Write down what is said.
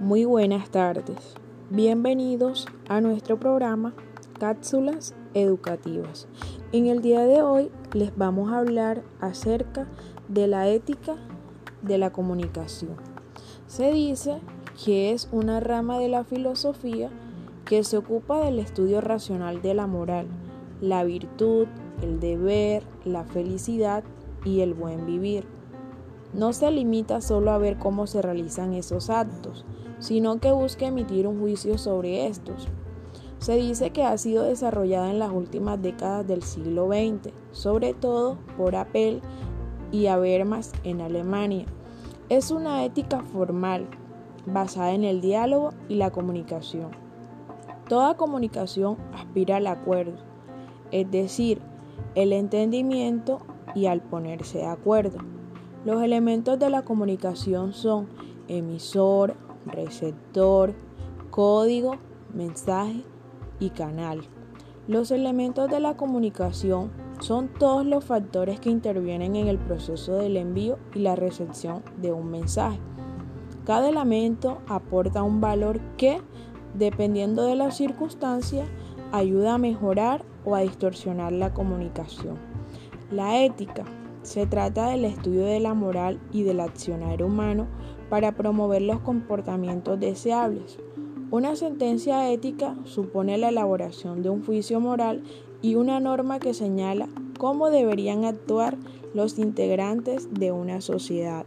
Muy buenas tardes. Bienvenidos a nuestro programa Cápsulas Educativas. En el día de hoy les vamos a hablar acerca de la ética de la comunicación. Se dice que es una rama de la filosofía que se ocupa del estudio racional de la moral, la virtud, el deber, la felicidad y el buen vivir. No se limita solo a ver cómo se realizan esos actos, sino que busca emitir un juicio sobre estos. Se dice que ha sido desarrollada en las últimas décadas del siglo XX, sobre todo por Appel y Habermas en Alemania. Es una ética formal basada en el diálogo y la comunicación. Toda comunicación aspira al acuerdo, es decir, el entendimiento y al ponerse de acuerdo. Los elementos de la comunicación son emisor, receptor, código, mensaje y canal. Los elementos de la comunicación son todos los factores que intervienen en el proceso del envío y la recepción de un mensaje. Cada elemento aporta un valor que, dependiendo de la circunstancia, ayuda a mejorar o a distorsionar la comunicación. La ética se trata del estudio de la moral y del accionar humano para promover los comportamientos deseables. Una sentencia ética supone la elaboración de un juicio moral y una norma que señala cómo deberían actuar los integrantes de una sociedad.